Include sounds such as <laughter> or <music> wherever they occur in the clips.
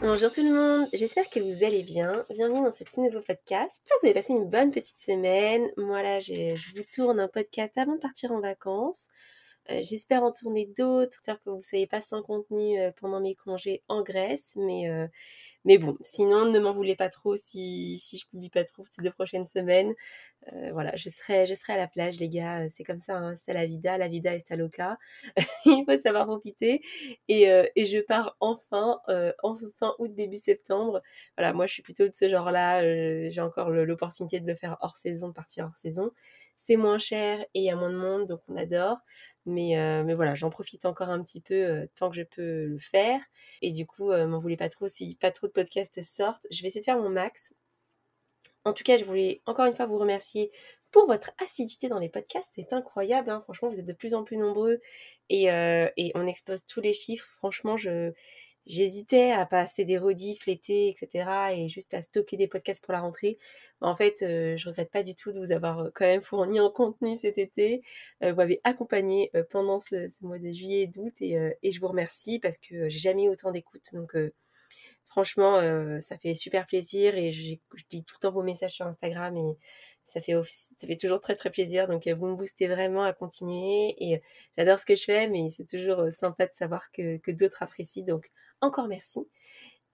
Bonjour tout le monde, j'espère que vous allez bien. Bienvenue dans ce nouveau podcast. J'espère que vous avez passé une bonne petite semaine. Moi là, je vous tourne un podcast avant de partir en vacances. Euh, j'espère en tourner d'autres, j'espère que vous ne soyez pas sans contenu euh, pendant mes congés en Grèce, mais, euh, mais bon, sinon ne m'en voulez pas trop si, si je publie pas trop ces deux prochaines semaines. voilà, je serai, je serai à la plage les gars, c'est comme ça, hein, c'est la vida, la vida est à loca, <laughs> il faut savoir profiter. Et, et je pars enfin, en fin août, début septembre. Voilà, moi je suis plutôt de ce genre-là, j'ai encore l'opportunité de le faire hors saison, de partir hors saison. C'est moins cher et il y a moins de monde, donc on adore. Mais, euh, mais voilà, j'en profite encore un petit peu euh, tant que je peux le faire. Et du coup, euh, m'en voulez pas trop si pas trop de podcasts sortent. Je vais essayer de faire mon max. En tout cas, je voulais encore une fois vous remercier pour votre assiduité dans les podcasts. C'est incroyable, hein. franchement, vous êtes de plus en plus nombreux et on expose tous les chiffres. Franchement, je, j'hésitais à passer des rediffs l'été, etc. et juste à stocker des podcasts pour la rentrée. En fait, euh, je regrette pas du tout de vous avoir euh, quand même fourni en contenu cet été. Euh, vous m'avez accompagné pendant ce, mois de juillet et d'août et, je vous remercie parce que j'ai jamais autant d'écoute. Donc franchement, ça fait super plaisir et je dis tout le temps vos messages sur Instagram et ça fait, ça fait toujours très très plaisir. Donc vous me boostez vraiment à continuer et j'adore ce que je fais, mais c'est toujours sympa de savoir que, que d'autres apprécient. Donc encore merci.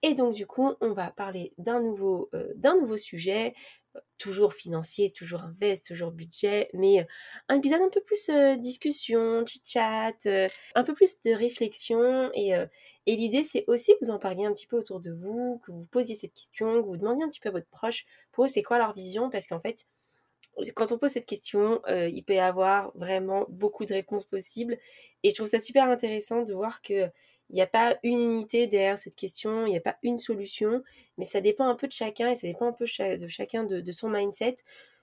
Et donc du coup, on va parler d'un nouveau, euh, d'un nouveau sujet, euh, toujours financier, toujours invest, toujours budget, mais euh, un épisode un peu plus discussion, chit-chat, un peu plus de réflexion. Et, et l'idée, c'est aussi que vous en parliez un petit peu autour de vous, que vous posiez cette question, que vous demandiez un petit peu à votre proche pour eux c'est quoi leur vision, parce qu'en fait, quand on pose cette question, il peut y avoir vraiment beaucoup de réponses possibles. Et je trouve ça super intéressant de voir que il n'y a pas une unité derrière cette question, il n'y a pas une solution, mais ça dépend un peu de chacun et ça dépend un peu de chacun de, son mindset,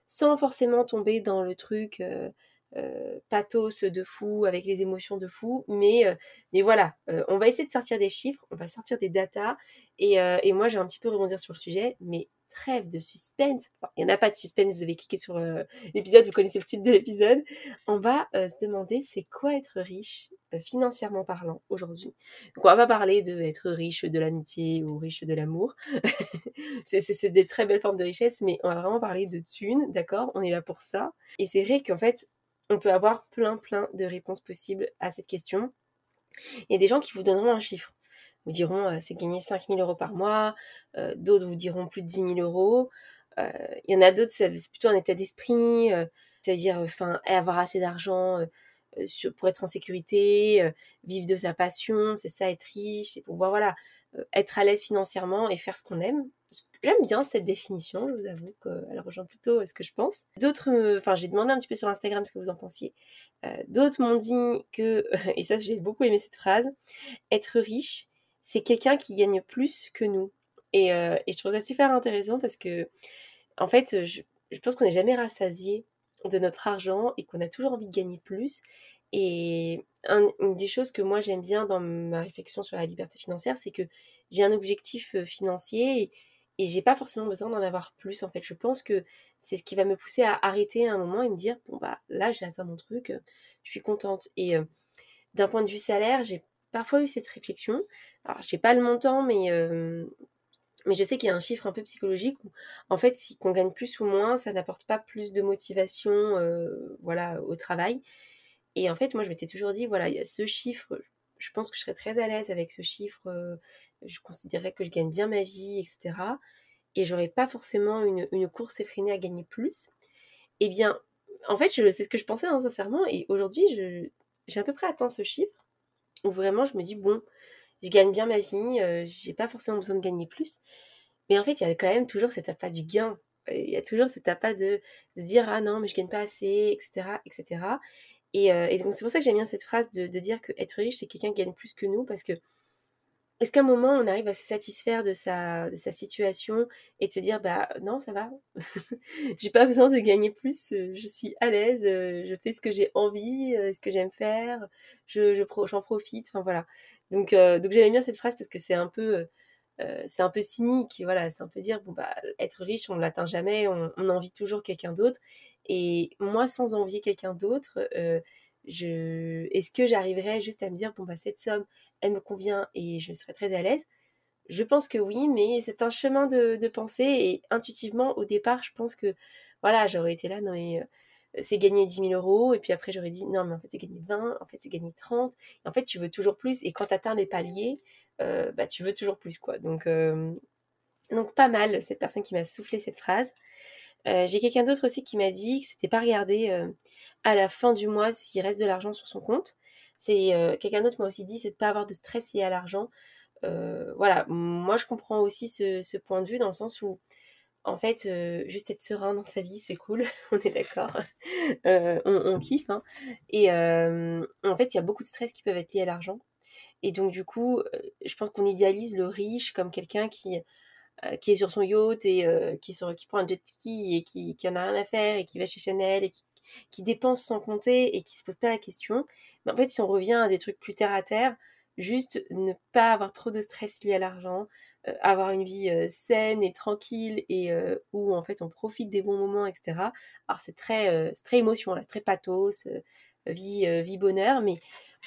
sans forcément tomber dans le truc euh, euh, pathos de fou, avec les émotions de fou. Mais, euh, mais voilà, on va essayer de sortir des chiffres, on va sortir des datas, et, et moi j'ai un petit peu rebondir sur le sujet, mais trêve de suspense. il n'y en a pas de suspense, vous avez cliqué sur euh, l'épisode, vous connaissez le titre de l'épisode. On va euh, se demander c'est quoi être riche euh, financièrement parlant aujourd'hui? Donc on va pas parler de être riche de l'amitié ou riche de l'amour. <laughs> c'est des très belles formes de richesse, mais on va vraiment parler de thunes, d'accord? On est là pour ça. Et c'est vrai qu'en fait, on peut avoir plein plein de réponses possibles à cette question. Il y a des gens qui vous donneront un chiffre vous diront euh, c'est gagner 5 000 euros par mois, euh, d'autres vous diront plus de 10 000 euros. Euh, il y en a d'autres, c'est plutôt un état d'esprit, c'est-à-dire enfin avoir assez d'argent pour être en sécurité, vivre de sa passion, c'est ça être riche, c'est pouvoir voilà être à l'aise financièrement et faire ce qu'on aime. J'aime bien cette définition, je vous avoue qu'elle rejoint plutôt ce que je pense. D'autres, enfin j'ai demandé un petit peu sur Instagram ce que vous en pensiez. D'autres m'ont dit que, <laughs> et ça j'ai beaucoup aimé cette phrase, être riche, c'est quelqu'un qui gagne plus que nous. Et, euh, et, je trouve ça super intéressant parce que, en fait, je, pense qu'on n'est jamais rassasié de notre argent et qu'on a toujours envie de gagner plus. Et une des choses que moi j'aime bien dans ma réflexion sur la liberté financière, c'est que j'ai un objectif euh, financier et, j'ai pas forcément besoin d'en avoir plus. En fait, je pense que c'est ce qui va me pousser à arrêter un moment et me dire bon bah là j'ai atteint mon truc, je suis contente. Et euh, d'un point de vue salaire, j'ai parfois eu cette réflexion. Alors, je sais pas le montant, mais, euh, mais je sais qu'il y a un chiffre un peu psychologique où, en fait, si qu'on gagne plus ou moins, ça n'apporte pas plus de motivation euh, voilà, au travail. Et en fait, moi, je m'étais toujours dit, voilà, il y a ce chiffre, je pense que je serais très à l'aise avec ce chiffre, euh, je considérerais que je gagne bien ma vie, etc. Et j'aurais pas forcément une, une course effrénée à gagner plus. Eh bien, en fait, c'est ce que je pensais hein, sincèrement. Et aujourd'hui, j'ai à peu près atteint ce chiffre où vraiment je me dis, bon, je gagne bien ma vie, euh, j'ai pas forcément besoin de gagner plus. Mais en fait, il y a quand même toujours cet appât du gain. Il y a toujours cet appât de, se dire, ah non, mais je gagne pas assez, etc. etc. Et, euh, et donc, c'est pour ça que j'aime bien cette phrase de, de dire que être riche, c'est quelqu'un qui gagne plus que nous, parce que est-ce qu'à un moment, on arrive à se satisfaire de sa, de sa situation et de se dire, bah non, ça va, <laughs> j'ai pas besoin de gagner plus, euh, je suis à l'aise, euh, je fais ce que j'ai envie, euh, ce que j'aime faire, je, je j'en profite, enfin voilà. Donc, donc j'aime bien cette phrase parce que c'est un peu, c'est un peu cynique, voilà, c'est un peu dire, bon bah, être riche, on ne l'atteint jamais, on envie toujours quelqu'un d'autre. Et moi, sans envier quelqu'un d'autre, est-ce que j'arriverais juste à me dire, bon bah cette somme, elle me convient et je serai très à l'aise? Je pense que oui, mais c'est un chemin de, pensée et intuitivement, au départ, je pense que voilà, j'aurais été là, non mais euh, c'est gagner 10 000 euros et puis après j'aurais dit non mais en fait c'est gagner 20, en fait c'est gagner 30 et en fait tu veux toujours plus et quand tu atteins les paliers, euh, bah tu veux toujours plus quoi. Donc, euh, donc pas mal cette personne qui m'a soufflé cette phrase. J'ai quelqu'un d'autre aussi qui m'a dit que c'était pas regarder à la fin du mois s'il reste de l'argent sur son compte. C'est euh, quelqu'un d'autre m'a aussi dit, c'est de pas avoir de stress lié à l'argent. Euh, voilà, moi je comprends aussi ce, point de vue dans le sens où en fait, euh, juste être serein dans sa vie, c'est cool, <laughs> on est d'accord, <laughs> on, kiffe. Hein. Et en fait, il y a beaucoup de stress qui peuvent être liés à l'argent. Et donc, du coup, je pense qu'on idéalise le riche comme quelqu'un qui, qui est sur son yacht et qui, qui prend un jet ski et qui, qui en a rien à faire et qui va chez Chanel et qui qui dépensent sans compter et qui se posent pas la question. Mais en fait, si on revient à des trucs plus terre à terre, juste ne pas avoir trop de stress lié à l'argent, euh, avoir une vie euh, saine et tranquille et euh, où en fait on profite des bons moments, etc. Alors c'est très, très émotion, là, très pathos, vie, vie bonheur, mais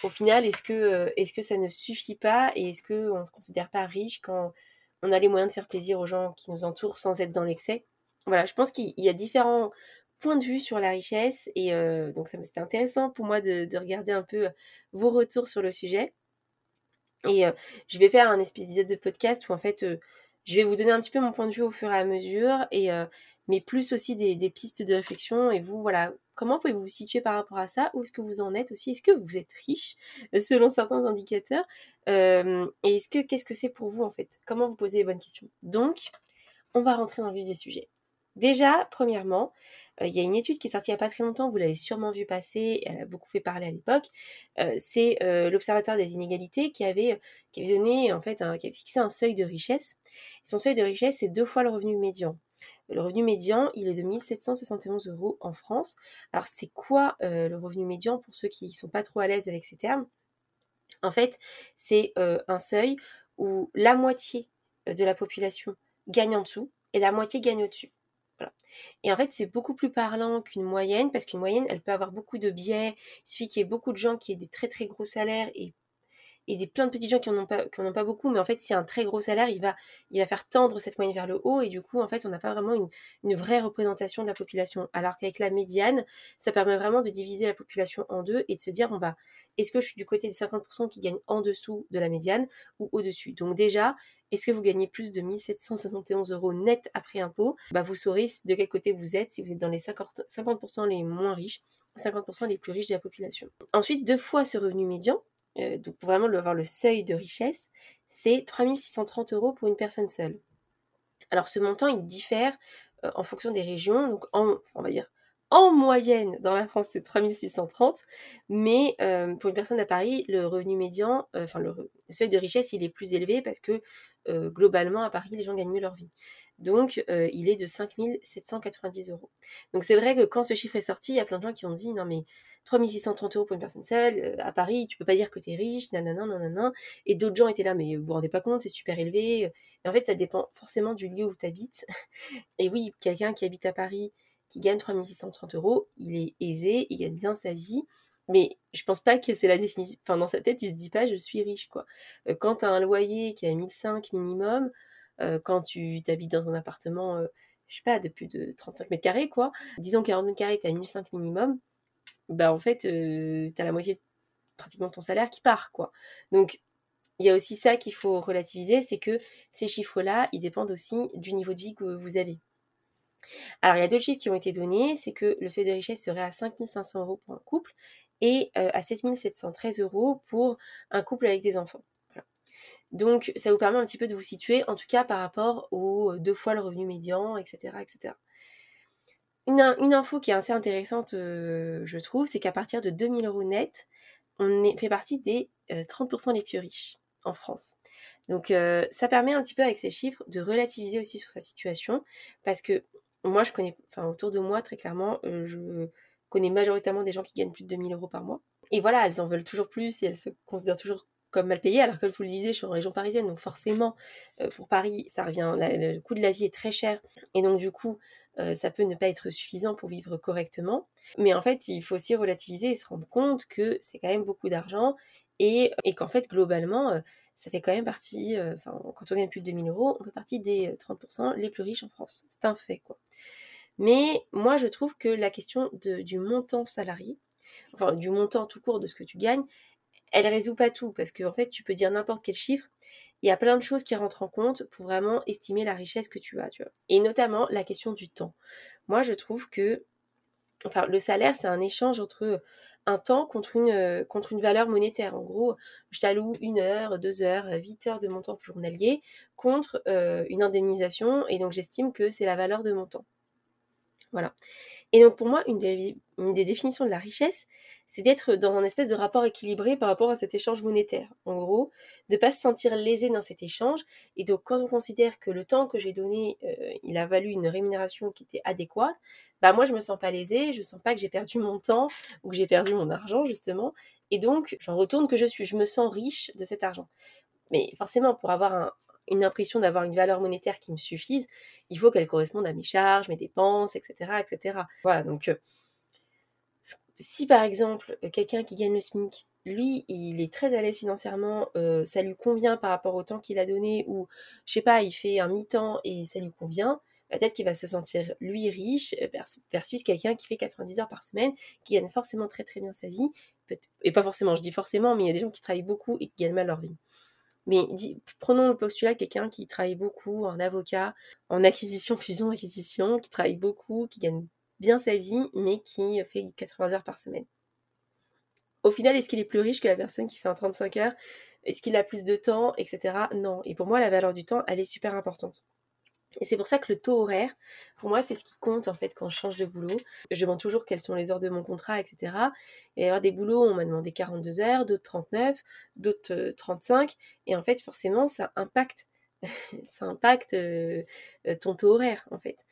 au final, est-ce que, est-ce que ça ne suffit pas et est-ce qu'on ne se considère pas riche quand on a les moyens de faire plaisir aux gens qui nous entourent sans être dans l'excès Voilà, je pense qu'il y a différents point de vue sur la richesse. Et euh, donc, c'était intéressant pour moi de, regarder un peu euh, vos retours sur le sujet. Et euh, je vais faire un espèce de podcast où en fait, je vais vous donner un petit peu mon point de vue au fur et à mesure, et, mais plus aussi des, pistes de réflexion. Et vous, voilà, comment pouvez-vous vous situer par rapport à ça? Où est-ce que vous en êtes aussi? Est-ce que vous êtes riche selon certains indicateurs? Et est-ce que qu'est-ce que c'est pour vous en fait? Comment vous posez les bonnes questions? Donc, on va rentrer dans le vif des sujets. Déjà, premièrement, euh, il y a une étude qui est sortie il n'y a pas très longtemps, vous l'avez sûrement vu passer, elle a beaucoup fait parler à l'époque. Euh, c'est euh, l'Observatoire des inégalités qui avait, qui avait donné, en fait, qui avait fixé un seuil de richesse. Son seuil de richesse, c'est deux fois le revenu médian. Le revenu médian, il est de 1771 euros en France. Alors, c'est quoi le revenu médian pour ceux qui ne sont pas trop à l'aise avec ces termes? En fait, c'est un seuil où la moitié de la population gagne en dessous et la moitié gagne au-dessus. Et en fait, c'est beaucoup plus parlant qu'une moyenne, parce qu'une moyenne, elle peut avoir beaucoup de biais. Il suffit qu'il y ait beaucoup de gens qui aient des très très gros salaires et, et des plein de petits gens qui n'en ont, pas, beaucoup. Mais en fait, a un très gros salaire, il va, il va faire tendre cette moyenne vers le haut. Et du coup, en fait, on n'a pas vraiment une, une, vraie représentation de la population. Alors qu'avec la médiane, ça permet vraiment de diviser la population en deux et de se dire, bon bah, est-ce que je suis du côté des 50% qui gagnent en dessous de la médiane ou au-dessus? Donc déjà, est-ce que vous gagnez plus de 1771 euros net après impôt bah, Vous saurez de quel côté vous êtes, si vous êtes dans les 50%, les moins riches, 50% les plus riches de la population. Ensuite, deux fois ce revenu médian, euh, donc vraiment avoir le seuil de richesse, c'est 3630 euros pour une personne seule. Alors ce montant, il diffère euh, en fonction des régions, donc en, on va dire en moyenne, dans la France, c'est 3630, mais euh, pour une personne à Paris, le revenu médian, enfin le, seuil de richesse, il est plus élevé parce que euh, globalement, à Paris, les gens gagnent mieux leur vie. Donc, euh, il est de 5790 euros. Donc, c'est vrai que quand ce chiffre est sorti, il y a plein de gens qui ont dit non, mais 3630 euros pour une personne seule, euh, à Paris, tu peux pas dire que tu es riche, nanana, nanana. Et d'autres gens étaient là, mais vous vous rendez pas compte, c'est super élevé. Et en fait, ça dépend forcément du lieu où tu habites. <laughs> Et oui, quelqu'un qui habite à Paris, qui gagne 3630 euros, il est aisé, il gagne bien sa vie. Mais je pense pas que c'est la définition. Enfin, dans sa tête, il se dit pas je suis riche, quoi. Euh, quand tu as un loyer qui est à 1005 minimum, quand tu t'habites dans un appartement, euh, je sais pas, de plus de 35 mètres carrés, quoi, disons 40 mètres carrés, tu à 1005 minimum, bah en fait, tu as la moitié pratiquement de ton salaire qui part, quoi. Donc, il y a aussi ça qu'il faut relativiser, c'est que ces chiffres-là, ils dépendent aussi du niveau de vie que vous avez. Alors, il y a deux chiffres qui ont été donnés, c'est que le seuil de richesse serait à 5500 euros pour un couple et euh, à 7713 euros pour un couple avec des enfants. Donc ça vous permet un petit peu de vous situer, en tout cas par rapport aux euh, deux fois le revenu médian, etc. etc. Une, info qui est assez intéressante, euh, je trouve, c'est qu'à partir de 2000 euros net, on fait partie des 30% les plus riches. en France. Donc euh, ça permet un petit peu avec ces chiffres de relativiser aussi sur sa situation parce que moi je connais, enfin autour de moi très clairement, euh, je connais majoritairement des gens qui gagnent plus de 2000 euros par mois. Et voilà, elles en veulent toujours plus et elles se considèrent toujours comme mal payées alors que je vous le disais, je suis en région parisienne, donc forcément euh, pour Paris ça revient, le coût de la vie est très cher et donc du coup ça peut ne pas être suffisant pour vivre correctement. Mais en fait, il faut aussi relativiser et se rendre compte que c'est quand même beaucoup d'argent et, et qu'en fait, globalement, ça fait quand même partie, euh, enfin, quand on gagne plus de 2000 euros, on fait partie des 30% euh, les plus riches en France. C'est un fait, quoi. Mais moi, je trouve que la question du montant salarié, enfin, du montant tout court de ce que tu gagnes, elle résout pas tout, parce qu'en en fait, tu peux dire n'importe quel chiffre, il y a plein de choses qui rentrent en compte pour vraiment estimer la richesse que tu as, tu vois. Et notamment la question du temps. Moi, je trouve que, le salaire, c'est un échange entre un temps contre une, euh, contre une valeur monétaire. En gros, je t'alloue une heure, deux heures, huit heures de mon temps journalier contre euh, une indemnisation et donc j'estime que c'est la valeur de mon temps. Voilà. Et donc pour moi, une des, définitions de la richesse, c'est d'être dans un espèce de rapport équilibré par rapport à cet échange monétaire. En gros, de ne pas se sentir lésé dans cet échange. Et donc quand on considère que le temps que j'ai donné, euh, il a valu une rémunération qui était adéquate, bah moi je me sens pas lésé, je sens pas que j'ai perdu mon temps ou que j'ai perdu mon argent justement. Et donc j'en retourne que je suis, je me sens riche de cet argent. Mais forcément, pour avoir un, une impression d'avoir une valeur monétaire qui me suffise, il faut qu'elle corresponde à mes charges, mes dépenses, etc. etc. Voilà, donc euh, si par exemple quelqu'un qui gagne le SMIC, lui, il est très à l'aise financièrement, euh, ça lui convient par rapport au temps qu'il a donné, ou je sais pas, il fait un mi-temps et ça lui convient, peut-être qu'il va se sentir lui riche euh, versus quelqu'un qui fait 90 heures par semaine, qui gagne forcément très très bien sa vie, et pas forcément, je dis forcément, mais il y a des gens qui travaillent beaucoup et qui gagnent mal leur vie. Mais prenons le postulat quelqu'un qui travaille beaucoup en avocat, en acquisition, fusion, acquisition, qui travaille beaucoup, qui gagne bien sa vie, mais qui fait 80 heures par semaine. Au final, est-ce qu'il est plus riche que la personne qui fait un 35 heures? Est-ce qu'il a plus de temps, etc. Non. Et pour moi, la valeur du temps, elle est super importante. Et c'est pour ça que le taux horaire, pour moi, c'est ce qui compte en fait quand je change de boulot. Je demande toujours quelles sont les heures de mon contrat, etc. Et il y avoir des boulots, on m'a demandé 42 heures, d'autres 39, d'autres 35. Euh, et en fait, forcément, ça impacte. <laughs> ça impacte euh, euh, ton taux horaire, en fait.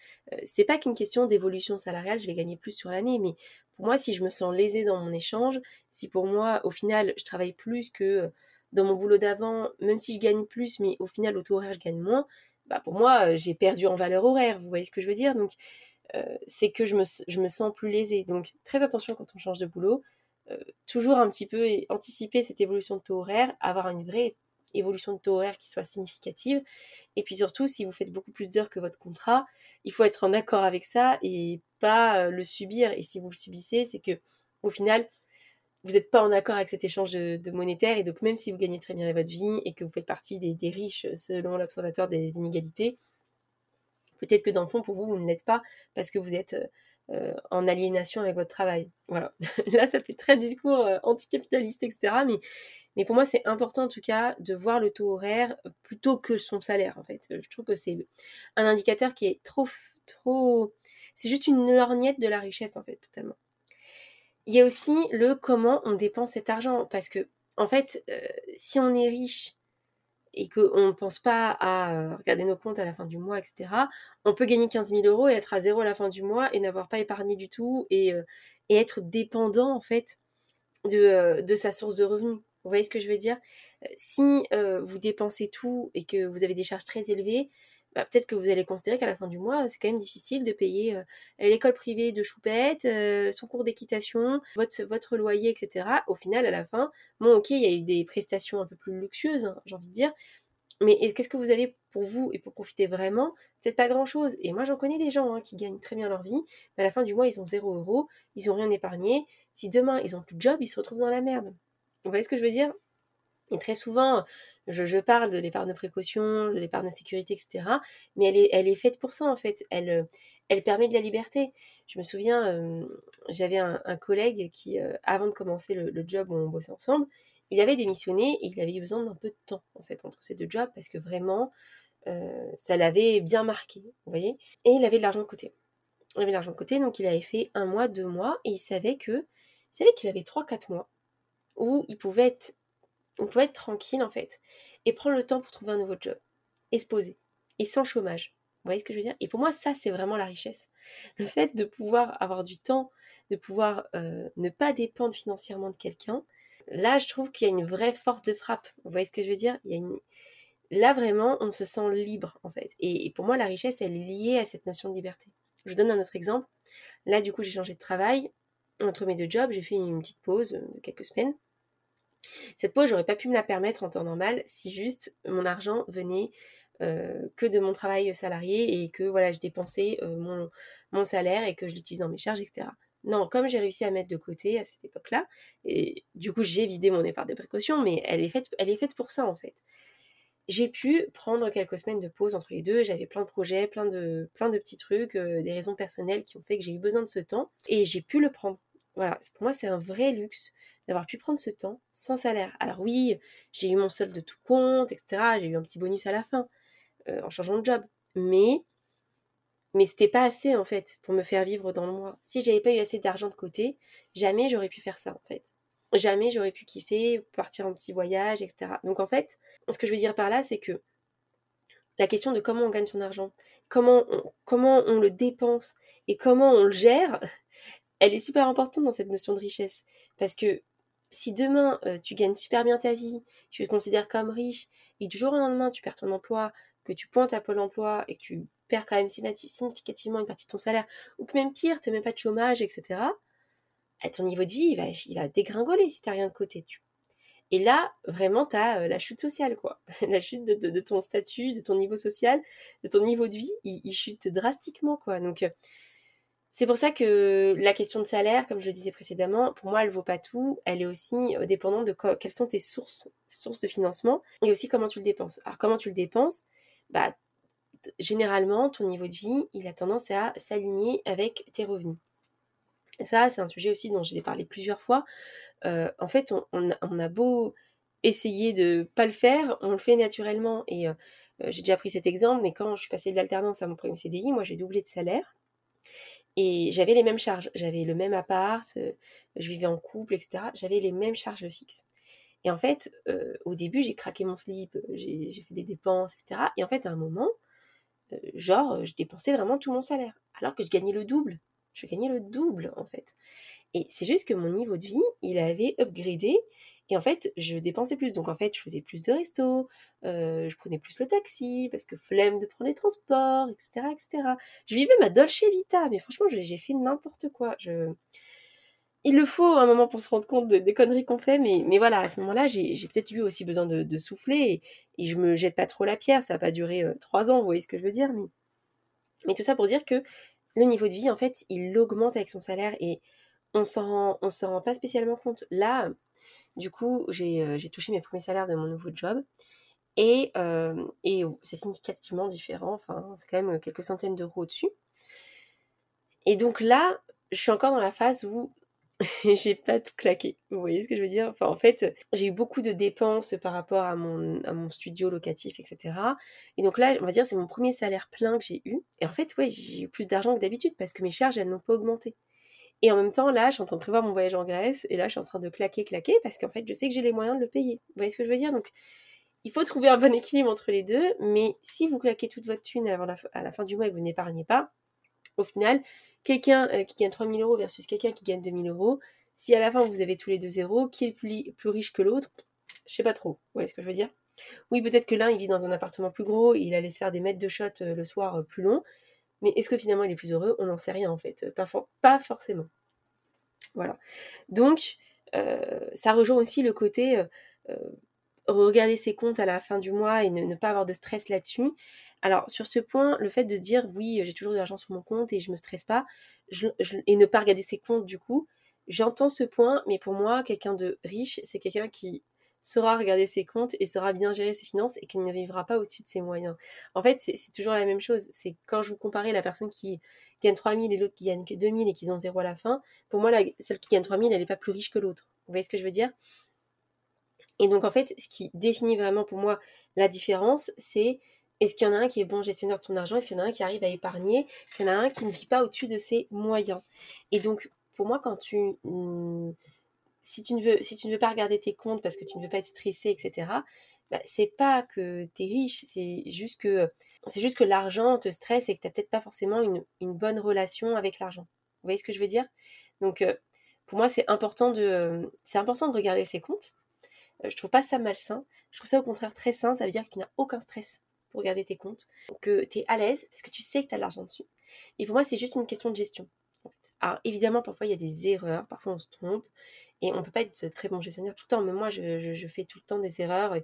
c'est pas qu'une question d'évolution salariale, je vais gagner plus sur l'année, mais pour moi, si je me sens lésée dans mon échange, si pour moi, au final, je travaille plus que dans mon boulot d'avant, même si je gagne plus, mais au final, au taux horaire, je gagne moins, bah, pour moi, euh, j'ai perdu en valeur horaire, vous voyez ce que je veux dire? Donc, euh, c'est que je me, sens plus lésée. Donc, très attention quand on change de boulot. Euh, toujours un petit peu anticiper cette évolution de taux horaire, avoir une vraie évolution de taux horaire qui soit significative. Et puis surtout, si vous faites beaucoup plus d'heures que votre contrat, il faut être en accord avec ça et pas le subir. Et si vous le subissez, c'est que au final, vous n'êtes pas en accord avec cet échange de, monétaire et donc même si vous gagnez très bien votre vie et que vous faites partie des, riches selon l'observateur des inégalités, peut-être que dans le fond pour vous vous ne l'êtes pas parce que vous êtes euh, en aliénation avec votre travail. Voilà. <laughs> Là ça fait très discours euh, anticapitaliste etc. Mais, mais pour moi c'est important en tout cas de voir le taux horaire plutôt que son salaire en fait. Je trouve que c'est un indicateur qui est trop trop c'est juste une lorgnette de la richesse en fait totalement. Il y a aussi le comment on dépense cet argent. Parce que, en fait, euh, si on est riche et qu'on ne pense pas à euh, regarder nos comptes à la fin du mois, etc., on peut gagner 15 000 euros et être à zéro à la fin du mois et n'avoir pas épargné du tout et, euh, être dépendant, en fait, de, sa source de revenus. Vous voyez ce que je veux dire? Si vous dépensez tout et que vous avez des charges très élevées, bah, peut-être que vous allez considérer qu'à la fin du mois, c'est quand même difficile de payer euh, l'école privée de Choupette, euh, son cours d'équitation, votre, loyer, etc. Au final, à la fin, bon, ok, il y a eu des prestations un peu plus luxueuses, hein, j'ai envie de dire, mais qu'est-ce que vous avez pour vous et pour profiter vraiment? Peut-être pas grand-chose. Et moi, j'en connais des gens hein, qui gagnent très bien leur vie, mais à la fin du mois, ils ont zéro euro, ils n'ont rien épargné. Si demain, ils n'ont plus de job, ils se retrouvent dans la merde. Vous voyez ce que je veux dire? Et très souvent, je, parle de l'épargne de précaution, de l'épargne de sécurité, etc. Mais elle est, faite pour ça, en fait. Elle, euh, permet de la liberté. Je me souviens, euh, j'avais un, collègue qui, euh, avant de commencer le, job où on bossait ensemble, il avait démissionné et il avait besoin d'un peu de temps, en fait, entre ces deux jobs, parce que vraiment, ça l'avait bien marqué, vous voyez. Et il avait de l'argent de côté. Il avait de l'argent de côté, donc il avait fait un mois, deux mois, et il savait que, il savait qu'il avait trois, quatre mois où il pouvait être on peut être tranquille en fait et prendre le temps pour trouver un nouveau job et se poser et sans chômage. Vous voyez ce que je veux dire? Et pour moi, ça, c'est vraiment la richesse. Le fait de pouvoir avoir du temps, de pouvoir euh, ne pas dépendre financièrement de quelqu'un, là, je trouve qu'il y a une vraie force de frappe. Vous voyez ce que je veux dire? Là, vraiment, on se sent libre, en fait. Et, pour moi, la richesse, elle est liée à cette notion de liberté. Je vous donne un autre exemple. Là, du coup, j'ai changé de travail. Entre mes deux jobs, j'ai fait une petite pause de quelques semaines. Cette pause, j'aurais pas pu me la permettre en temps normal si juste mon argent venait euh, que de mon travail salarié et que voilà, je dépensais euh, mon, salaire et que je l'utilisais dans mes charges, etc. Non, comme j'ai réussi à mettre de côté à cette époque-là, et du coup j'ai vidé mon épargne de précaution, mais elle est faite, elle est pour ça en fait. J'ai pu prendre quelques semaines de pause entre les deux. J'avais plein de projets, plein de, plein de petits trucs, euh, des raisons personnelles qui ont fait que j'ai eu besoin de ce temps et j'ai pu le prendre. Voilà, pour moi c'est un vrai luxe d'avoir pu prendre ce temps sans salaire. Alors oui, j'ai eu mon solde de tout compte, etc. J'ai eu un petit bonus à la fin. Euh, en changeant de job. Mais, mais c'était pas assez en fait pour me faire vivre dans le mois. Si j'avais pas eu assez d'argent de côté, jamais j'aurais pu faire ça en fait. Jamais j'aurais pu kiffer, partir en petit voyage, etc. Donc en fait, ce que je veux dire par là, c'est que la question de comment on gagne son argent, comment comment on le dépense et comment on le gère, <laughs> elle est super importante dans cette notion de richesse. Parce que si demain euh, tu gagnes super bien ta vie, tu te considères comme riche, et du jour au lendemain tu perds ton emploi, que tu pointes à Pôle emploi et que tu perds quand même significativement une partie de ton salaire, ou que même pire, tu n'as même pas de chômage, etc., à ton niveau de vie, il va, il dégringoler si tu n'as rien de côté. Et là, vraiment, tu as euh, la chute sociale, quoi. <laughs> la chute de, ton statut, de ton niveau social, de ton niveau de vie, il, chute drastiquement, quoi. Donc, euh, c'est pour ça que la question de salaire, comme je le disais précédemment, pour moi, elle vaut pas tout. Elle est aussi euh, dépendante de quelles sont tes sources, de financement et aussi comment tu le dépenses. Alors, comment tu le dépenses? Bah, généralement, ton niveau de vie, il a tendance à s'aligner avec tes revenus. Ça, c'est un sujet aussi dont j'ai parlé plusieurs fois. Euh, en fait, on, a beau essayer de pas le faire, on le fait naturellement. Et euh, j'ai déjà pris cet exemple, mais quand je suis passée de l'alternance à mon premier CDI, moi j'ai doublé de salaire. Et j'avais les mêmes charges. J'avais le même appart, euh, je vivais en couple, etc. J'avais les mêmes charges fixes. Et en fait, euh, au début, j'ai craqué mon slip, j'ai fait des dépenses, etc. Et en fait, à un moment, euh, genre, je dépensais vraiment tout mon salaire. Alors que je gagnais le double. Je gagnais le double, en fait. Et c'est juste que mon niveau de vie, il avait upgradé. Et en fait, je dépensais plus. Donc en fait, je faisais plus de resto, je prenais plus le taxi, parce que flemme de prendre les transports, etc. etc. Je vivais ma Dolce Vita, mais franchement, j'ai fait n'importe quoi. Il le faut un moment pour se rendre compte des conneries qu'on fait, mais, mais voilà, à ce moment-là, j'ai peut-être eu aussi besoin de, souffler et, je me jette pas trop la pierre. Ça n'a pas duré euh, trois ans, vous voyez ce que je veux dire. Mais, mais tout ça pour dire que le niveau de vie, en fait, il augmente avec son salaire et on s'en on s'en rend pas spécialement compte. Là, du coup, j'ai euh, touché mes premiers salaires de mon nouveau job et, euh, et c'est significativement différent. Enfin, c'est quand même quelques centaines d'euros au-dessus. Et donc là, je suis encore dans la phase où <laughs> j'ai pas tout claqué. Vous voyez ce que je veux dire? En fait, j'ai eu beaucoup de dépenses par rapport à mon, à mon studio locatif, etc. Et donc là, on va dire, c'est mon premier salaire plein que j'ai eu. Et en fait, ouais, j'ai eu plus d'argent que d'habitude parce que mes charges, elles n'ont pas augmenté. Et en même temps, là, je suis en train de prévoir mon voyage en Grèce. Et là, je suis en train de claquer, claquer parce qu'en fait, je sais que j'ai les moyens de le payer. Vous voyez ce que je veux dire? Donc, il faut trouver un bon équilibre entre les deux. Mais si vous claquez toute votre thune à la fin du mois et que vous n'épargnez pas, au final, quelqu'un euh, qui gagne 3000 euros versus quelqu'un qui gagne 2000 euros, si à la fin vous avez tous les deux zéros, qui est plus, riche que l'autre Je sais pas trop. Vous voyez ce que je veux dire? Oui, peut-être que l'un il vit dans un appartement plus gros, il allait se faire des mètres de shot euh, le soir euh, plus long, mais est-ce que finalement il est plus heureux? On n'en sait rien en fait. Pas, forcément. Voilà. Donc, ça rejoint aussi le côté regarder ses comptes à la fin du mois et ne pas avoir de stress là-dessus. Alors sur ce point, le fait de dire oui, j'ai toujours de l'argent sur mon compte et je me stresse pas, et ne pas regarder ses comptes du coup, j'entends ce point, mais pour moi, quelqu'un de riche, c'est quelqu'un qui saura regarder ses comptes et saura bien gérer ses finances et qui ne vivra pas au-dessus de ses moyens. En fait, c'est toujours la même chose. C'est quand je vous comparais la personne qui gagne 3000 et l'autre qui gagne que 2000 et qu'ils ont zéro à la fin, pour moi, celle qui gagne 3000, elle n'est pas plus riche que l'autre. Vous voyez ce que je veux dire? Et donc, en fait, ce qui définit vraiment pour moi la différence, c'est est-ce qu'il y en a un qui est bon gestionnaire de son argent? Est-ce qu'il y en a un qui arrive à épargner? Est-ce qu'il y en a un qui ne vit pas au-dessus de ses moyens? Et donc, pour moi, quand tu... Hmm, si tu ne veux, pas regarder tes comptes parce que tu ne veux pas être stressé, etc. Bah, c'est pas que tu es riche, c'est juste que c'est juste que l'argent te stresse et que tu n'as peut-être pas forcément une, bonne relation avec l'argent. Vous voyez ce que je veux dire? Donc euh, pour moi, c'est important de c'est important de regarder ses comptes. Euh, je trouve pas ça malsain. Je trouve ça au contraire très sain. Ça veut dire que tu n'as aucun stress pour regarder tes comptes, que tu es à l'aise parce que tu sais que tu as de l'argent dessus. Et pour moi, c'est juste une question de gestion. Alors évidemment, parfois il y a des erreurs, parfois on se trompe, et on peut pas être très bon gestionnaire tout le temps. Mais moi, je, fais tout le temps des erreurs.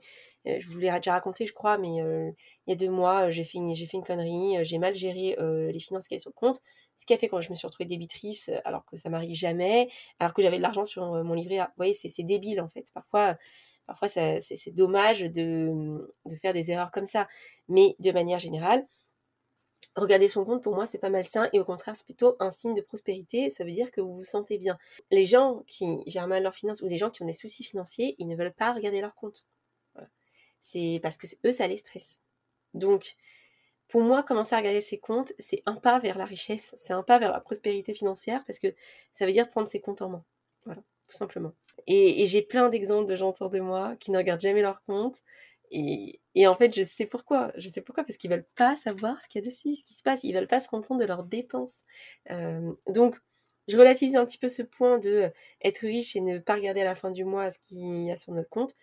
je vous l'ai déjà raconté, je crois, mais il y a deux mois, j'ai fait, une, fait une connerie, j'ai mal géré les finances qui étaient sur compte, ce qui a fait quand je me suis retrouvée débitrice, alors que ça m'arrive jamais, alors que j'avais de l'argent sur mon livret. Vous voyez, c'est débile en fait. Parfois, parfois c'est dommage de, de faire des erreurs comme ça. Mais de manière générale, Regarder son compte, pour moi, c'est pas malsain et au contraire, c'est plutôt un signe de prospérité. Ça veut dire que vous vous sentez bien. Les gens qui gèrent mal leurs finances ou des gens qui ont des soucis financiers, ils ne veulent pas regarder leur compte. C'est parce que eux, ça les stresse. Donc, pour moi, commencer à regarder ses comptes, c'est un pas vers la richesse, c'est un pas vers la prospérité financière parce que ça veut dire prendre ses comptes en main. Voilà, tout simplement. Et, et j'ai plein d'exemples de gens autour de moi qui ne regardent jamais leurs comptes et, en fait, je sais pourquoi. Je sais pourquoi, parce qu'ils veulent pas savoir ce qu'il y a dessus, ce qui se passe. Ils veulent pas se rendre compte de leurs dépenses. Euh, donc, je relativise un petit peu ce point de euh, être riche et ne pas regarder à la fin du mois ce qu'il y a sur notre compte.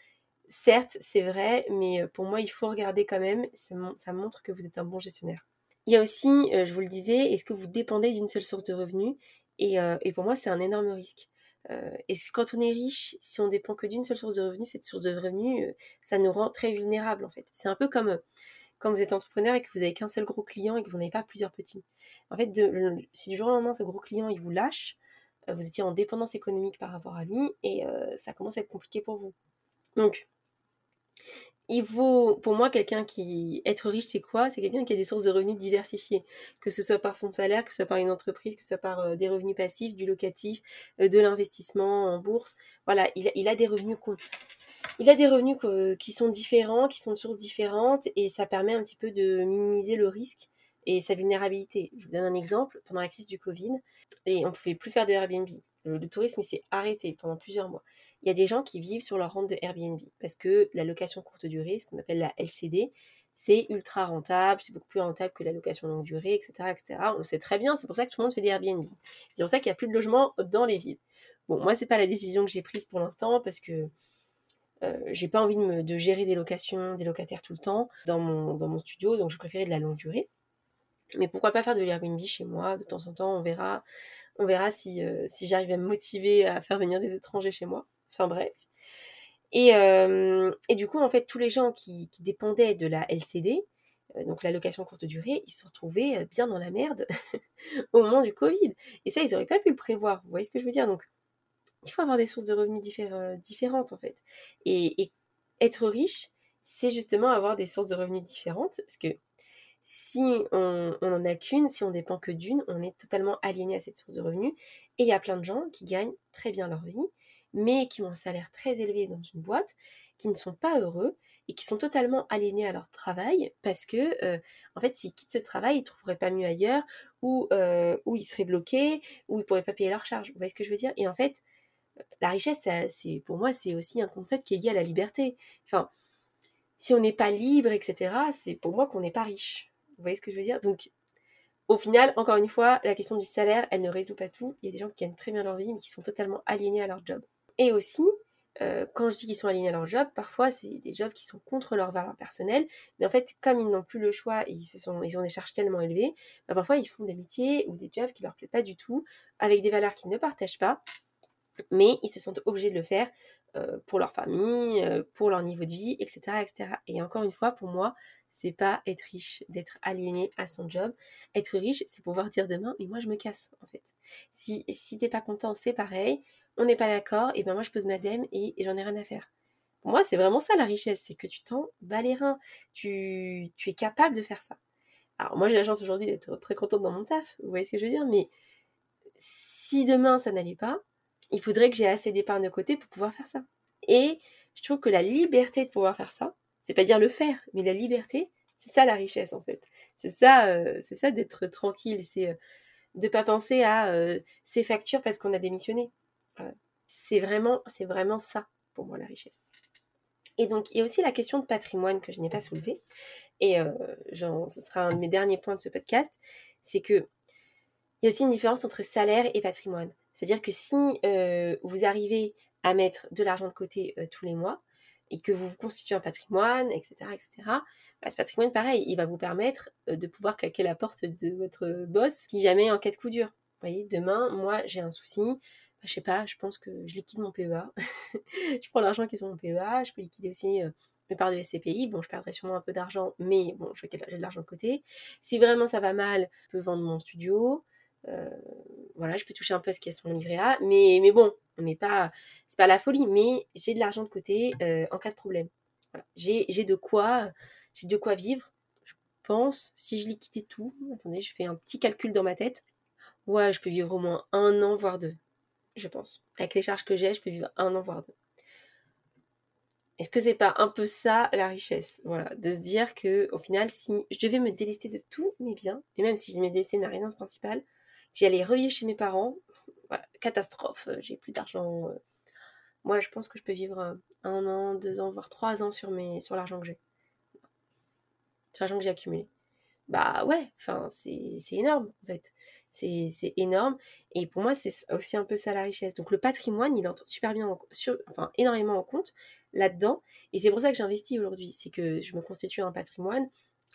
Certes, c'est vrai, mais euh, pour moi, il faut regarder quand même. Ça, montre que vous êtes un bon gestionnaire. Il y a aussi, je vous le disais, est-ce que vous dépendez d'une seule source de revenus? Et, et pour moi, c'est un énorme risque. Euh, et quand on est riche, si on dépend que d'une seule source de revenus, cette source de revenus, euh, ça nous rend très vulnérables en fait. C'est un peu comme euh, quand vous êtes entrepreneur et que vous avez qu'un seul gros client et que vous n'avez pas plusieurs petits. En fait, si du jour au lendemain ce gros client il vous lâche, vous étiez en dépendance économique par rapport à lui et ça commence à être compliqué pour vous. Donc, il vaut, pour moi, quelqu'un qui. Être riche, c'est quoi? C'est quelqu'un qui a des sources de revenus diversifiées. Que ce soit par son salaire, que ce soit par une entreprise, que ce soit par euh, des revenus passifs, du locatif, euh, de l'investissement en bourse. Voilà, il, a des revenus Il a des revenus qui sont différents, qui sont de sources différentes, et ça permet un petit peu de minimiser le risque et sa vulnérabilité. Je vous donne un exemple. Pendant la crise du Covid, et on ne pouvait plus faire de Airbnb. Le, tourisme s'est arrêté pendant plusieurs mois. Il y a des gens qui vivent sur leur rente de Airbnb parce que la location courte durée, ce qu'on appelle la LCD, c'est ultra rentable, c'est beaucoup plus rentable que la location longue durée, etc., etc. On le sait très bien, c'est pour ça que tout le monde fait des Airbnb. C'est pour ça qu'il n'y a plus de logements dans les villes. Bon, moi, c'est pas la décision que j'ai prise pour l'instant parce que euh, j'ai pas envie de, gérer des locations, des locataires tout le temps dans mon, dans mon studio, donc je préférais de la longue durée. Mais pourquoi pas faire de l'Airbnb chez moi De temps en temps, on verra, on verra si, euh, si j'arrive à me motiver à faire venir des étrangers chez moi. Enfin bref. Et, euh, et du coup, en fait, tous les gens qui, qui dépendaient de la LCD, euh, donc la location courte durée, ils se retrouvaient bien dans la merde <laughs> au moment du Covid. Et ça, ils n'auraient pas pu le prévoir. Vous voyez ce que je veux dire? Donc, il faut avoir des sources de revenus différentes, en fait. Et, et être riche, c'est justement avoir des sources de revenus différentes. Parce que si on n'en a qu'une, si on dépend que d'une, on est totalement aliéné à cette source de revenus. Et il y a plein de gens qui gagnent très bien leur vie, mais qui ont un salaire très élevé dans une boîte, qui ne sont pas heureux et qui sont totalement aliénés à leur travail parce que, euh, en fait, s'ils quittent ce travail, ils ne trouveraient pas mieux ailleurs, ou, euh, ou ils seraient bloqués, ou ils ne pourraient pas payer leurs charges. Vous voyez ce que je veux dire? Et en fait, la richesse, pour moi, c'est aussi un concept qui est lié à la liberté. Enfin, si on n'est pas libre, etc., c'est pour moi qu'on n'est pas riche. Vous voyez ce que je veux dire? Donc, au final, encore une fois, la question du salaire, elle ne résout pas tout. Il y a des gens qui gagnent très bien leur vie, mais qui sont totalement aliénés à leur job. Et aussi, euh, quand je dis qu'ils sont aliénés à leur job, parfois c'est des jobs qui sont contre leur valeur personnelle, mais en fait, comme ils n'ont plus le choix et ils, sont, ont des charges tellement élevées, bah, parfois ils font des métiers ou des jobs qui leur plaisent pas du tout, avec des valeurs qu'ils ne partagent pas, mais ils se sentent obligés de le faire pour leur famille, euh, pour leur niveau de vie, etc., etc. Et encore une fois, pour moi, c'est pas être riche, d'être aliéné à son job. Être riche, c'est pouvoir dire demain, mais moi je me casse en fait. Si, si t'es pas content, c'est pareil, on n'est pas d'accord, et ben moi je pose ma dème et, j'en ai rien à faire. Pour moi, c'est vraiment ça la richesse, c'est que tu t'en bats les reins, tu, tu es capable de faire ça. Alors moi j'ai la chance aujourd'hui d'être très contente dans mon taf, vous voyez ce que je veux dire, mais si demain ça n'allait pas, il faudrait que j'ai assez d'épargne de côté pour pouvoir faire ça. Et je trouve que la liberté de pouvoir faire ça, c'est pas dire le faire, mais la liberté, c'est ça la richesse en fait. C'est ça, euh, c'est ça d'être tranquille, c'est euh, de pas penser à euh, ces factures parce qu'on a démissionné. C'est vraiment, c'est vraiment ça pour moi la richesse. Et donc, il y a aussi la question de patrimoine que je n'ai pas soulevée. Et euh, ce sera un de mes derniers points de ce podcast. C'est que il y a aussi une différence entre salaire et patrimoine. C'est-à-dire que si euh, vous arrivez à mettre de l'argent de côté euh, tous les mois et que vous vous constituez un patrimoine, etc., etc., bah, ce patrimoine, pareil, il va vous permettre de pouvoir claquer la porte de votre boss si jamais en cas de coup dur. Vous voyez, demain, moi, j'ai un souci, je sais pas, je pense que je liquide mon PEA. <laughs> je prends l'argent qui est sur mon PEA, je peux liquider aussi euh, mes parts de SCPI. Bon, je perdrai sûrement un peu d'argent, mais bon, j'ai de l'argent de côté. Si vraiment ça va mal, je peux vendre mon studio. Euh, voilà, je peux toucher un peu à ce qui est sur mon livret A. Mais, mais bon, on n'est pas, c'est pas la folie, mais j'ai de l'argent de côté euh, en cas de problème. Voilà. J'ai, de quoi, j'ai de quoi vivre. Je pense, si je liquidais tout, attendez, je fais un petit calcul dans ma tête. Ouais, je peux vivre au moins un an, voire deux je pense. Avec les charges que j'ai, je peux vivre un an, voire deux. Est-ce que c'est pas un peu ça la richesse? Voilà, de se dire que au final, si je devais me délester de tous mes biens, et même si je me délestais de ma résidence principale, j'allais revivre chez mes parents, catastrophe, euh, j'ai plus d'argent. Euh. Moi, je pense que je peux vivre un an, deux ans, voire trois ans sur, mes, sur l'argent que j'ai. Sur l'argent que j'ai accumulé. Bah ouais, enfin, c'est énorme en fait. C'est énorme. Et pour moi, c'est aussi un peu ça la richesse. Donc le patrimoine, il entre super bien, enfin énormément en compte là-dedans. Et c'est pour ça que j'investis aujourd'hui. C'est que je me constitue un patrimoine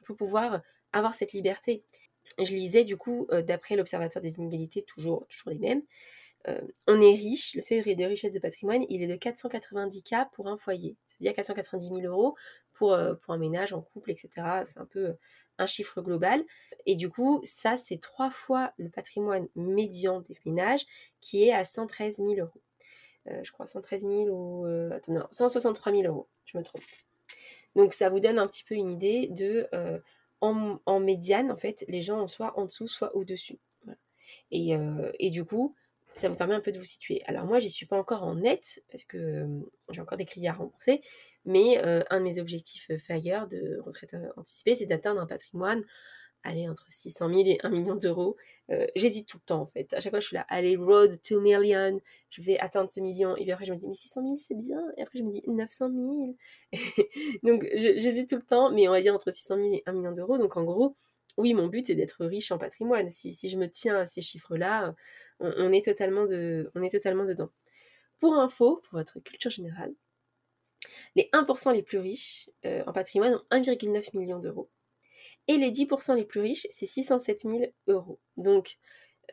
pour pouvoir avoir cette liberté. Je lisais du coup, euh, d'après l'Observatoire des inégalités, toujours, les mêmes, euh, on est riche, le seuil de richesse de patrimoine, il est de 490K pour un foyer. C'est-à-dire 490 000 euros pour, euh, pour un ménage en couple, etc. C'est un peu un chiffre global. Et du coup, ça, c'est trois fois le patrimoine médian des ménages qui est à 113 000 euros. Je crois 113 000 ou... Attends, non, 163 000 euros, je me trompe. Donc ça vous donne un petit peu une idée de... Euh, en, médiane, en fait, les gens soit en dessous, soit au-dessus. Et, et, du coup, ça vous permet un peu de vous situer. Alors moi, j'y suis pas encore en net, parce que j'ai encore des crédits à rembourser, mais euh, un de mes objectifs euh, FIRE de retraite euh, anticipée, c'est d'atteindre un patrimoine, allez, entre 600 000 et 1 million d'euros. J'hésite tout le temps, en fait. À chaque fois, je suis là, allez, road to million, je vais atteindre ce million. Et puis après, je me dis, mais 600 000, c'est bien. Et après, je me dis, 900 000. <laughs> Donc, j'hésite tout le temps, mais on va dire entre 600 000 et 1 million d'euros. Donc, en gros, oui, mon but, c'est d'être riche en patrimoine. Si, je me tiens à ces chiffres-là, on, est totalement on est totalement dedans. Pour info, pour votre culture générale, les 1% les plus riches euh, en patrimoine ont 1,9 million d'euros. Et les 10% les plus riches, c'est 607 000 euros. Donc,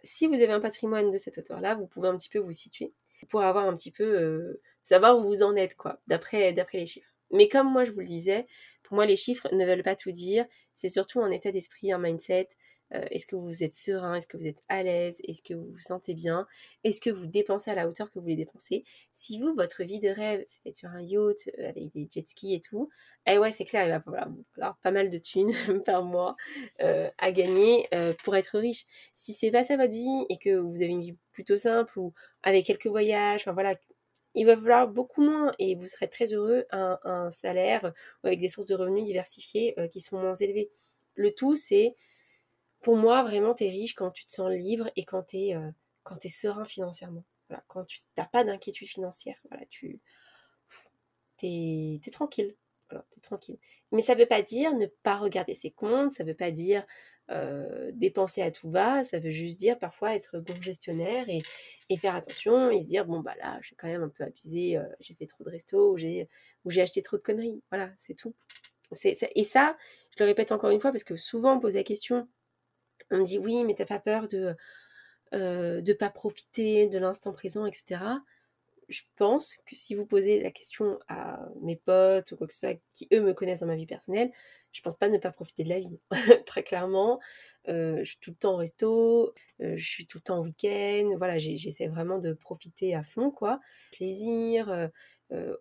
si vous avez un patrimoine de cette hauteur-là, vous pouvez un petit peu vous situer pour avoir un petit peu, euh, savoir où vous en êtes, quoi, d'après les chiffres. Mais comme moi je vous le disais, pour moi les chiffres ne veulent pas tout dire. C'est surtout un état d'esprit, un mindset, euh, est-ce que vous êtes serein? Est-ce que vous êtes à l'aise? Est-ce que vous vous sentez bien? Est-ce que vous dépensez à la hauteur que vous voulez dépenser? Si vous, votre vie de rêve, c'est d'être sur un yacht euh, avec des jet skis et tout, eh ouais, c'est clair, il va falloir pas mal de thunes <laughs> par mois euh, à gagner pour être riche. Si c'est pas ça votre vie et que vous avez une vie plutôt simple ou avec quelques voyages, enfin voilà, il va falloir beaucoup moins et vous serez très heureux à un, salaire ou avec des sources de revenus diversifiées qui sont moins élevées. Le tout, c'est pour moi, vraiment, tu es riche quand tu te sens libre et quand tu es, euh, serein financièrement. Voilà, quand tu n'as pas d'inquiétude financière. Voilà, tu es, tranquille. Voilà, tranquille. Mais ça ne veut pas dire ne pas regarder ses comptes, ça ne veut pas dire euh, dépenser à tout va, ça veut juste dire parfois être bon gestionnaire et, faire attention et se dire bon bah là j'ai quand même un peu abusé, euh, j'ai fait trop de restos ou j'ai acheté trop de conneries. Voilà, c'est tout. et ça, je le répète encore une fois parce que souvent on pose la question on me dit oui, mais t'as pas peur de ne euh, pas profiter de l'instant présent, etc. Je pense que si vous posez la question à mes potes ou quoi que ce soit qui eux me connaissent dans ma vie personnelle, je pense pas ne pas profiter de la vie. <laughs> Très clairement, euh, je suis tout le temps au resto, euh, je suis tout le temps au week-end. Voilà, j'essaie vraiment de profiter à fond, quoi. Plaisir.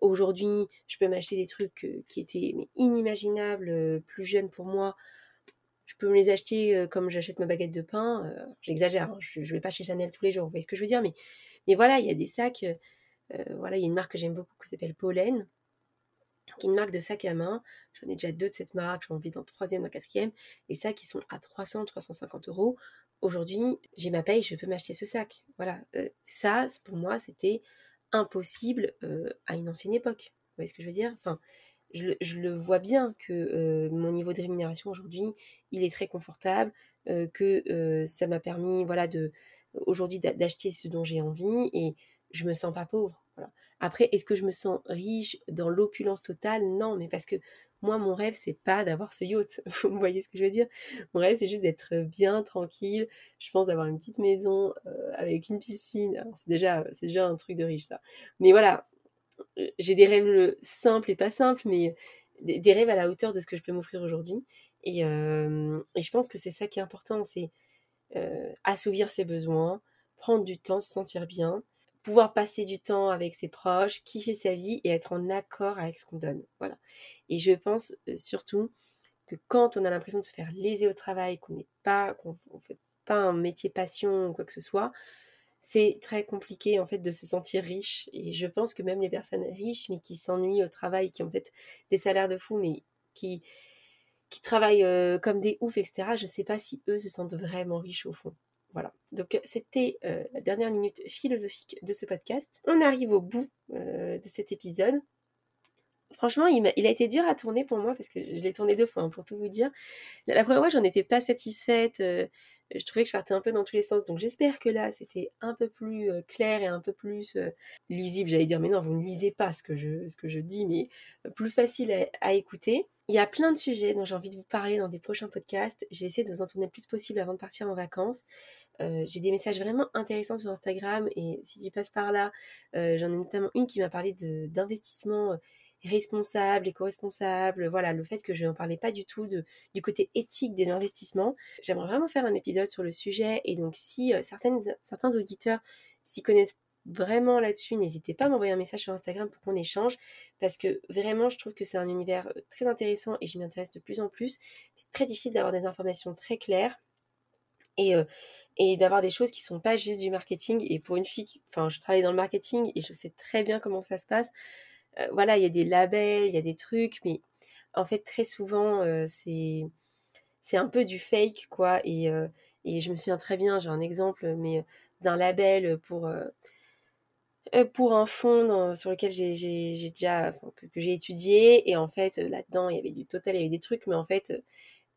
Aujourd'hui, je peux m'acheter des trucs qui étaient inimaginables plus jeunes pour moi je peux me les acheter euh, comme j'achète ma baguette de pain. Euh, j'exagère, hein, je ne vais pas chez Chanel tous les jours, vous voyez ce que je veux dire. Mais, voilà, il y a des sacs. Euh, voilà, il y a une marque que j'aime beaucoup qui s'appelle Pollen, qui est une marque de sacs à main. J'en ai déjà deux de cette marque, j'en envie dans troisième ou quatrième. Les sacs, qui sont à 300, 350 euros. Aujourd'hui, j'ai ma paye, je peux m'acheter ce sac. Voilà, ça, pour moi, c'était impossible à une ancienne époque. Vous voyez ce que je veux dire? Je, le vois bien que mon niveau de rémunération aujourd'hui, il est très confortable, que ça m'a permis, voilà, de aujourd'hui d'acheter ce dont j'ai envie et je me sens pas pauvre. Voilà. Après, est-ce que je me sens riche dans l'opulence totale? Non, mais parce que moi, mon rêve, c'est pas d'avoir ce yacht. <laughs> Vous voyez ce que je veux dire? Mon rêve, c'est juste d'être bien tranquille. Je pense d'avoir une petite maison euh, avec une piscine. C'est déjà, c'est déjà un truc de riche, ça. Mais voilà, euh, j'ai des rêves simples et pas simples, mais des, rêves à la hauteur de ce que je peux m'offrir aujourd'hui. Et, euh, et, je pense que c'est ça qui est important, c'est assouvir ses besoins, prendre du temps, se sentir bien, pouvoir passer du temps avec ses proches, kiffer sa vie et être en accord avec ce qu'on donne. Voilà. Et je pense euh, surtout que quand on a l'impression de se faire léser au travail, qu'on n'est pas, qu'on fait pas un métier passion ou quoi que ce soit, c'est très compliqué en fait de se sentir riche. Et je pense que même les personnes riches mais qui s'ennuient au travail, qui ont peut-être des salaires de fou, mais qui travaillent euh, comme des oufs, etc. Je ne sais pas si eux se sentent vraiment riches au fond. Voilà, donc c'était euh, la dernière minute philosophique de ce podcast. On arrive au bout euh, de cet épisode. Franchement, il a, été dur à tourner pour moi parce que je l'ai tourné deux fois, hein, pour tout vous dire. La, première fois, j'en étais pas satisfaite. Euh, je trouvais que je partais un peu dans tous les sens. Donc j'espère que là, c'était un peu plus clair et un peu plus lisible. J'allais dire, mais non, vous ne lisez pas ce que je, ce dis, mais plus facile à, écouter. Il y a plein de sujets dont j'ai envie de vous parler dans des prochains podcasts. J'ai essayé de vous en tourner le plus possible avant de partir en vacances. Euh, j'ai des messages vraiment intéressants sur Instagram et si tu passes par là, euh, j'en ai notamment une qui m'a parlé d'investissement euh, responsable, éco-responsable, voilà, le fait que je n'en parlais pas du tout de, du côté éthique des investissements. J'aimerais vraiment faire un épisode sur le sujet et donc si certaines, certains auditeurs s'y connaissent vraiment là-dessus, n'hésitez pas à m'envoyer un message sur Instagram pour qu'on échange parce que vraiment je trouve que c'est un univers très intéressant et je m'y intéresse de plus en plus. C'est très difficile d'avoir des informations très claires et, et d'avoir des choses qui sont pas juste du marketing. Et pour une fille, enfin, je travaille dans le marketing et je sais très bien comment ça se passe. Euh, voilà, il y a des labels, il y a des trucs, mais en fait, très souvent, euh, c'est un peu du fake, quoi. Et, euh, et je me souviens très bien, j'ai un exemple, mais d'un label pour un fonds sur lequel j'ai déjà que, j'ai étudié et en fait là-dedans il y avait du total il y avait des trucs mais en fait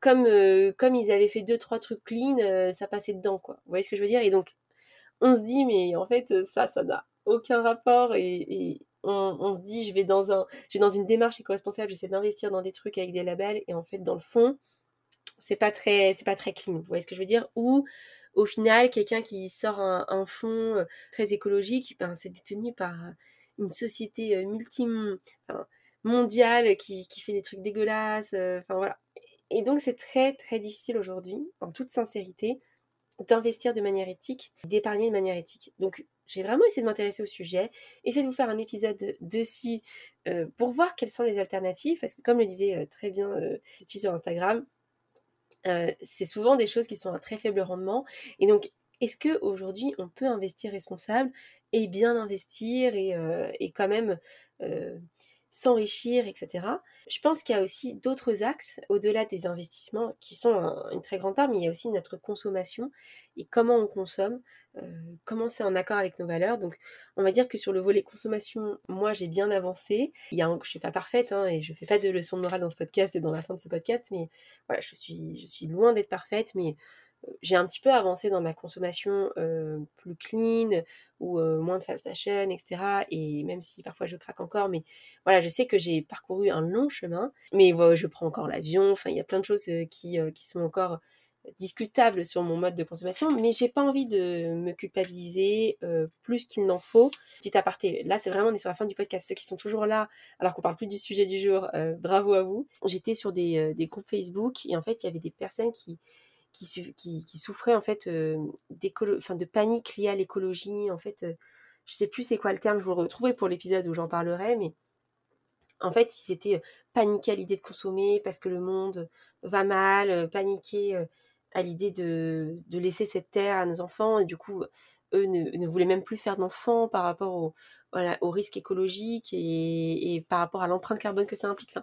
comme, ils avaient fait deux, trois trucs clean, ça passait dedans, quoi. Vous voyez ce que je veux dire? Et donc, on se dit, mais en fait, ça, ça n'a aucun rapport et, on, se dit, je vais dans un, j'ai dans une démarche éco-responsable, j'essaie d'investir dans des trucs avec des labels et en fait, dans le fond, c'est pas très, c'est pas très clean. Vous voyez ce que je veux dire? Ou au final, quelqu'un qui sort un, un fonds euh, très écologique, ben, c'est détenu par une société multi, mondiale qui, qui fait des trucs dégueulasses. Enfin voilà. Et donc c'est très très difficile aujourd'hui, en toute sincérité, d'investir de manière éthique, d'épargner de manière éthique. Donc j'ai vraiment essayé de m'intéresser au sujet, essayer de vous faire un épisode dessus euh, pour voir quelles sont les alternatives, parce que comme le disait euh, très bien euh, sur Instagram, euh, c'est souvent des choses qui sont à très faible rendement. Et donc est-ce qu'aujourd'hui on peut investir responsable et bien investir et, et quand même s'enrichir, etc. Je pense qu'il y a aussi d'autres axes au-delà des investissements qui sont une très grande part, mais il y a aussi notre consommation et comment on consomme, euh, comment c'est en accord avec nos valeurs. Donc, on va dire que sur le volet consommation, moi, j'ai bien avancé. Il y a je suis pas parfaite hein, et je fais pas de leçon de morale dans ce podcast et dans la fin de ce podcast, mais voilà, je suis, je suis loin d'être parfaite, mais j'ai un petit peu avancé dans ma consommation euh, plus clean ou euh, moins de fast fashion, etc. Et même si parfois je craque encore, mais voilà, je sais que j'ai parcouru un long chemin, mais je prends encore l'avion. Enfin, il y a plein de choses euh, qui, qui sont encore discutables sur mon mode de consommation, mais j'ai pas envie de me culpabiliser plus qu'il n'en faut. Petit aparté, là c'est vraiment on est sur la fin du podcast. Ceux qui sont toujours là, alors qu'on parle plus du sujet du jour, bravo à vous. J'étais sur des, des groupes Facebook et en fait il y avait des personnes qui qui, qui, souffraient en fait euh, de panique liée à l'écologie. En fait, euh, je sais plus c'est quoi le terme, je vous le retrouverai pour l'épisode où j'en parlerai, mais en fait, ils étaient euh, paniqués à l'idée de consommer parce que le monde va mal, paniqués à l'idée de, de, laisser cette terre à nos enfants, et du coup, eux ne, ne voulaient même plus faire d'enfants par rapport au, risque écologique et, par rapport à l'empreinte carbone que ça implique.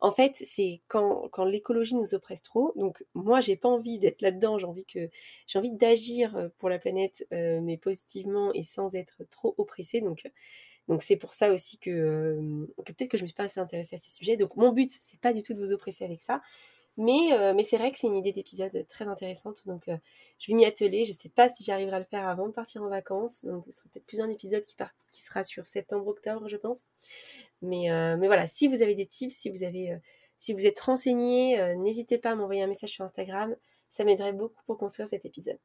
En fait, c'est quand, l'écologie nous oppresse trop. Donc moi, j'ai pas envie d'être là-dedans. J'ai envie d'agir euh, pour la planète, euh, mais positivement et sans être trop oppressée. Donc c'est pour ça aussi que, que peut-être que je me suis pas assez intéressée à ces sujets. Donc mon but, c'est pas du tout de vous oppresser avec ça. Mais, mais c'est vrai que c'est une idée d'épisode très intéressante. Donc je vais m'y atteler. Je sais pas si j'arriverai à le faire avant de partir en vacances. Donc ce sera peut-être plus un épisode qui, part, qui sera sur septembre-octobre, je pense. Mais, mais voilà, si vous avez des tips, si vous avez si vous êtes renseigné, euh, n'hésitez pas à m'envoyer un message sur Instagram. Ça m'aiderait beaucoup pour construire cet épisode.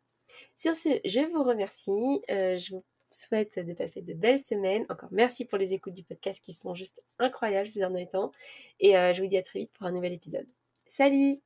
Sur ce, je vous remercie. Euh, je vous souhaite de passer de belles semaines. Encore merci pour les écoutes du podcast qui sont juste incroyables ces derniers temps. Et euh, je vous dis à très vite pour un nouvel épisode. Salut